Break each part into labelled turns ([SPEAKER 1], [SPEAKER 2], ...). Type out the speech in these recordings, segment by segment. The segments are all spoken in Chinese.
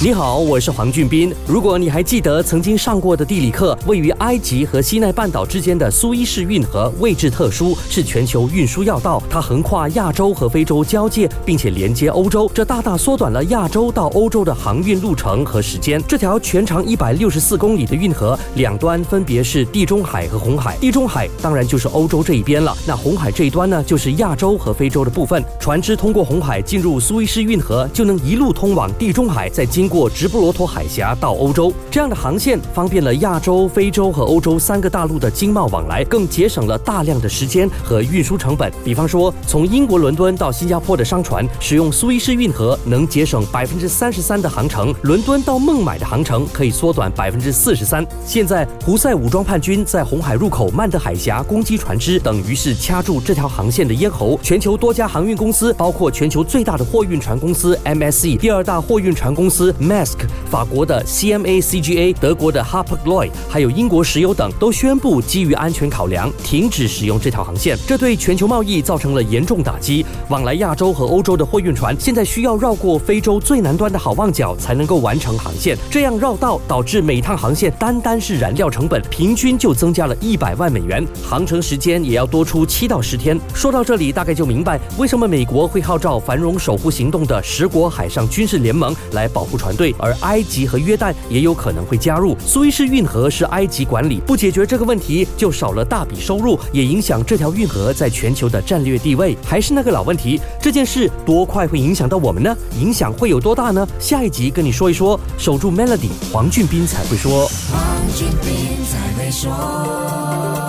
[SPEAKER 1] 你好，我是黄俊斌。如果你还记得曾经上过的地理课，位于埃及和西奈半岛之间的苏伊士运河位置特殊，是全球运输要道。它横跨亚洲和非洲交界，并且连接欧洲，这大大缩短了亚洲到欧洲的航运路程和时间。这条全长一百六十四公里的运河，两端分别是地中海和红海。地中海当然就是欧洲这一边了，那红海这一端呢，就是亚洲和非洲的部分。船只通过红海进入苏伊士运河，就能一路通往地中海，再经过直布罗陀海峡到欧洲，这样的航线方便了亚洲、非洲和欧洲三个大陆的经贸往来，更节省了大量的时间和运输成本。比方说，从英国伦敦到新加坡的商船使用苏伊士运河，能节省百分之三十三的航程；伦敦到孟买的航程可以缩短百分之四十三。现在，胡塞武装叛军在红海入口曼德海峡攻击船只，等于是掐住这条航线的咽喉。全球多家航运公司，包括全球最大的货运船公司 MSC，第二大货运船公司 Mask。法国的 CMA CGA、德国的 Hapag-Lloyd，还有英国石油等，都宣布基于安全考量，停止使用这条航线。这对全球贸易造成了严重打击。往来亚洲和欧洲的货运船，现在需要绕过非洲最南端的好望角才能够完成航线。这样绕道导致每趟航线单单是燃料成本，平均就增加了一百万美元，航程时间也要多出七到十天。说到这里，大概就明白为什么美国会号召繁荣守护行动的十国海上军事联盟来保护船团队，而埃及和约旦也有可能会加入。苏伊士运河是埃及管理，不解决这个问题，就少了大笔收入，也影响这条运河在全球的战略地位。还是那个老问题，这件事多快会影响到我们呢？影响会有多大呢？下一集跟你说一说。守住 Melody，黄俊斌才会说。
[SPEAKER 2] 黄俊斌在会说。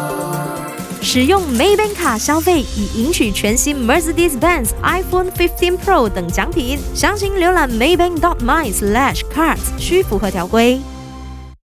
[SPEAKER 3] 使用 Maybank 卡消费，以赢取全新 Mercedes-Benz iPhone 15 Pro 等奖品。详情浏览 maybank.my/cards，需符合条规。